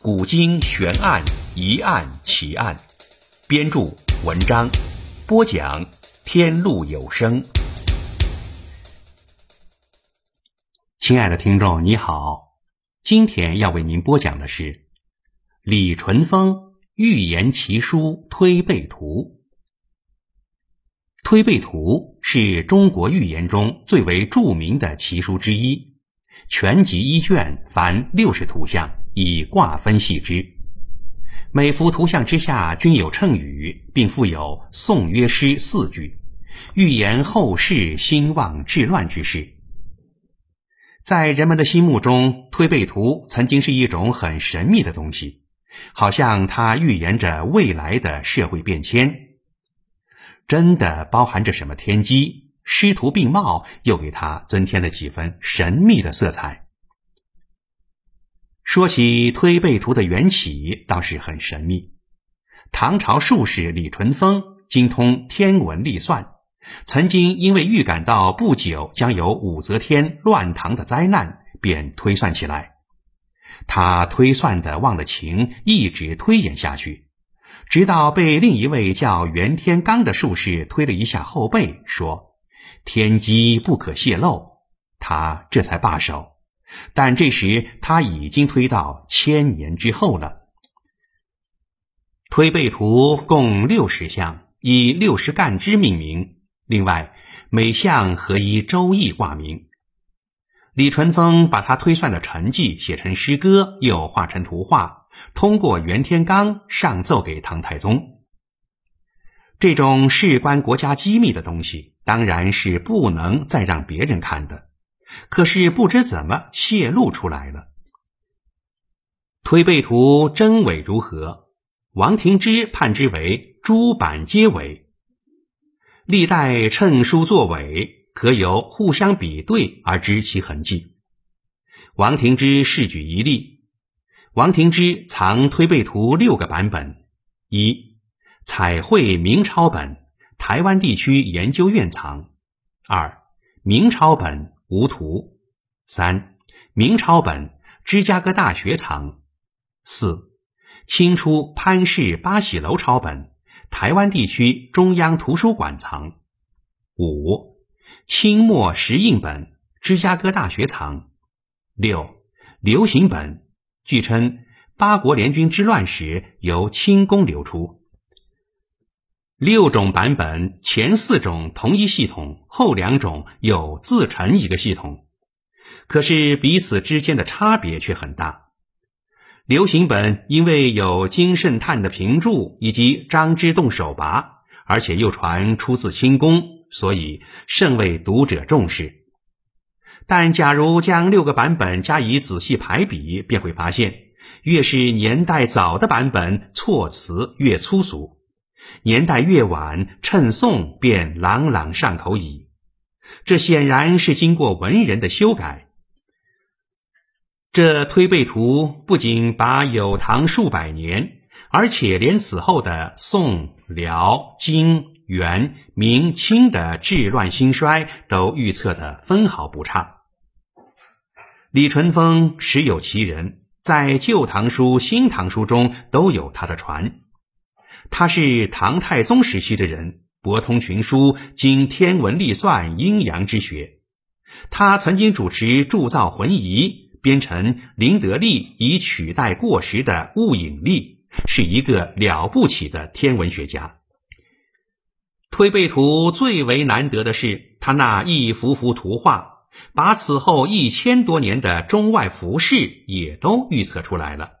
古今悬案、疑案、奇案》，编著文章，播讲天路有声。亲爱的听众，你好，今天要为您播讲的是李淳风《预言奇书推背图》。推背图是中国预言中最为著名的奇书之一。全集一卷，凡六十图像，以卦分析之。每幅图像之下均有谶语，并附有颂约诗四句，预言后世兴旺治乱之事。在人们的心目中，推背图曾经是一种很神秘的东西，好像它预言着未来的社会变迁。真的包含着什么天机？师徒并茂，又给它增添了几分神秘的色彩。说起推背图的缘起，倒是很神秘。唐朝术士李淳风精通天文历算，曾经因为预感到不久将有武则天乱唐的灾难，便推算起来。他推算的忘了情，一直推演下去，直到被另一位叫袁天罡的术士推了一下后背，说。天机不可泄露，他这才罢手。但这时他已经推到千年之后了。推背图共六十项，以六十干支命名，另外每项合一周易挂名。李淳风把他推算的成绩写成诗歌，又画成图画，通过袁天罡上奏给唐太宗。这种事关国家机密的东西。当然是不能再让别人看的，可是不知怎么泄露出来了。推背图真伪如何？王廷之判之为诸版皆伪，历代称书作伪，可由互相比对而知其痕迹。王廷之试举一例：王廷之藏推背图六个版本，一彩绘明抄本。台湾地区研究院藏，二明抄本无图，三明抄本芝加哥大学藏，四清初潘氏八喜楼抄本，台湾地区中央图书馆藏，五清末石印本芝加哥大学藏，六流行本，据称八国联军之乱时由清宫流出。六种版本，前四种同一系统，后两种又自成一个系统，可是彼此之间的差别却很大。流行本因为有金圣叹的评注以及张之洞手跋，而且又传出自清宫，所以甚为读者重视。但假如将六个版本加以仔细排比，便会发现，越是年代早的版本，措辞越粗俗。年代越晚，称颂便朗朗上口矣。这显然是经过文人的修改。这推背图不仅把有唐数百年，而且连此后的宋、辽、金、元、明、清的治乱兴衰都预测的分毫不差。李淳风实有其人，在《旧唐书》《新唐书》中都有他的传。他是唐太宗时期的人，博通群书，精天文历算、阴阳之学。他曾经主持铸造浑仪，编成《林德历》，以取代过时的《物影历》，是一个了不起的天文学家。推背图最为难得的是，他那一幅幅图画，把此后一千多年的中外服饰也都预测出来了。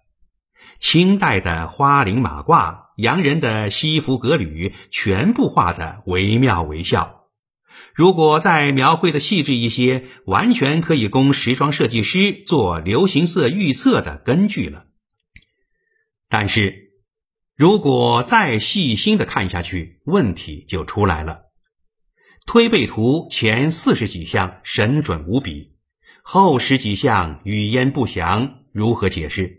清代的花翎马褂。洋人的西服革履全部画得惟妙惟肖，如果再描绘的细致一些，完全可以供时装设计师做流行色预测的根据了。但是，如果再细心的看下去，问题就出来了。推背图前四十几项神准无比，后十几项语焉不详，如何解释？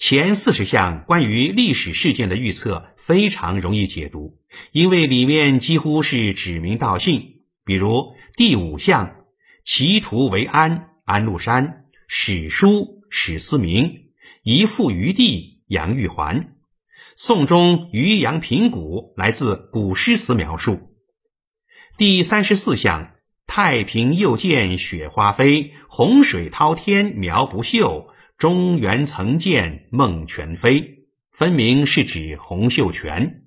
前四十项关于历史事件的预测非常容易解读，因为里面几乎是指名道姓。比如第五项“其图为安”，安禄山；史书史思明，一复于地，杨玉环。宋中渔阳平谷来自古诗词描述。第三十四项“太平又见雪花飞，洪水滔天苗不秀，中原曾见孟全飞”，分明是指洪秀全。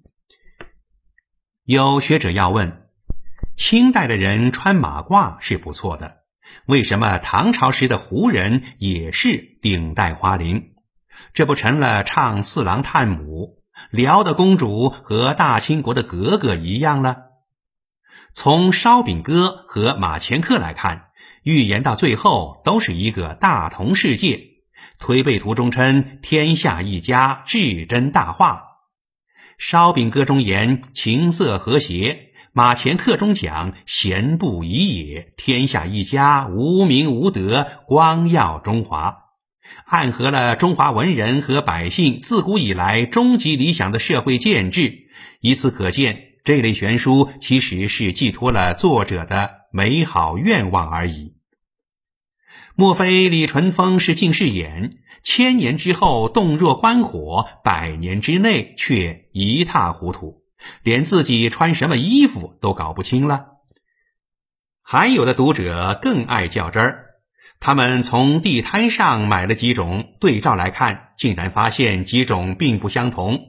有学者要问：清代的人穿马褂是不错的，为什么唐朝时的胡人也是顶戴花翎？这不成了唱四郎探母？辽的公主和大清国的格格一样了。从烧饼哥和马前客来看，预言到最后都是一个大同世界。推背图中称天下一家，至真大化。烧饼歌中言情色和谐，马前客中讲贤不疑也，天下一家，无名无德，光耀中华。暗合了中华文人和百姓自古以来终极理想的社会建制，以此可见，这类悬书其实是寄托了作者的美好愿望而已。莫非李淳风是近视眼？千年之后洞若观火，百年之内却一塌糊涂，连自己穿什么衣服都搞不清了。还有的读者更爱较真儿。他们从地摊上买了几种，对照来看，竟然发现几种并不相同。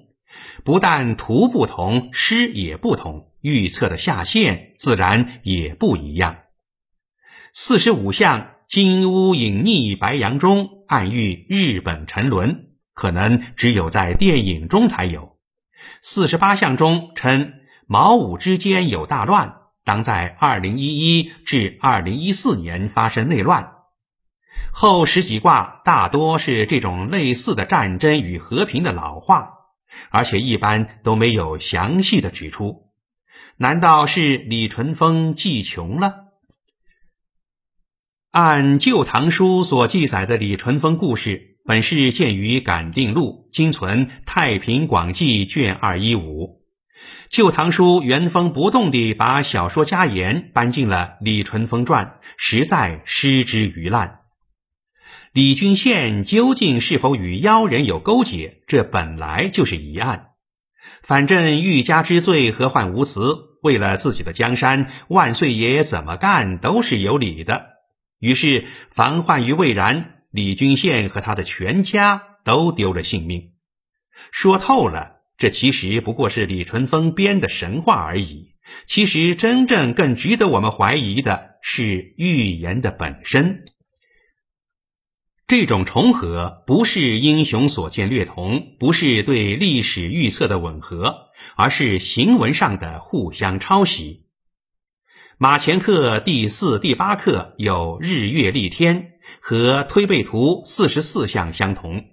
不但图不同，诗也不同，预测的下限自然也不一样。四十五项金乌隐匿白杨中，暗喻日本沉沦，可能只有在电影中才有。四十八项中称毛武之间有大乱，当在二零一一至二零一四年发生内乱。后十几卦大多是这种类似的战争与和平的老话，而且一般都没有详细的指出。难道是李淳风记穷了？按《旧唐书》所记载的李淳风故事，本是见于《感定录》，今存《太平广记》卷二一五。《旧唐书》原封不动地把小说家言搬进了《李淳风传》，实在失之于烂。李君羡究竟是否与妖人有勾结？这本来就是疑案。反正欲加之罪，何患无辞？为了自己的江山，万岁爷怎么干都是有理的。于是防患于未然，李君羡和他的全家都丢了性命。说透了，这其实不过是李淳风编的神话而已。其实真正更值得我们怀疑的是预言的本身。这种重合不是英雄所见略同，不是对历史预测的吻合，而是行文上的互相抄袭。马前课第四、第八课有日月历天，和推背图四十四项相同，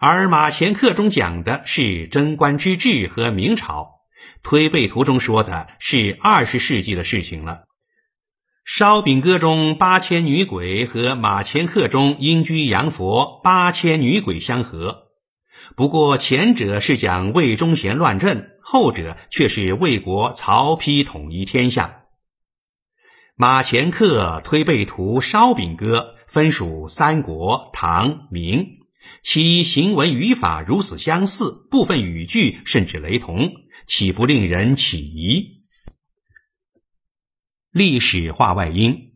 而马前课中讲的是贞观之治和明朝，推背图中说的是二十世纪的事情了。烧饼歌中八千女鬼和马前课中阴居阳佛八千女鬼相合，不过前者是讲魏忠贤乱政，后者却是魏国曹丕统一天下。马前客推背图烧饼歌分属三国、唐、明，其行文语法如此相似，部分语句甚至雷同，岂不令人起疑？历史话外音：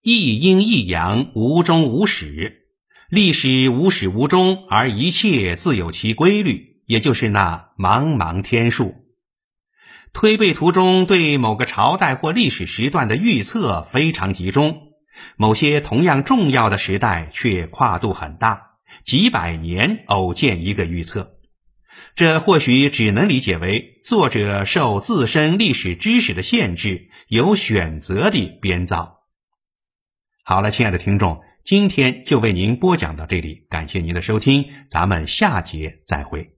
一阴一阳，无终无始。历史无始无终，而一切自有其规律，也就是那茫茫天数。推背图中对某个朝代或历史时段的预测非常集中，某些同样重要的时代却跨度很大，几百年偶见一个预测。这或许只能理解为作者受自身历史知识的限制，有选择地编造。好了，亲爱的听众，今天就为您播讲到这里，感谢您的收听，咱们下节再会。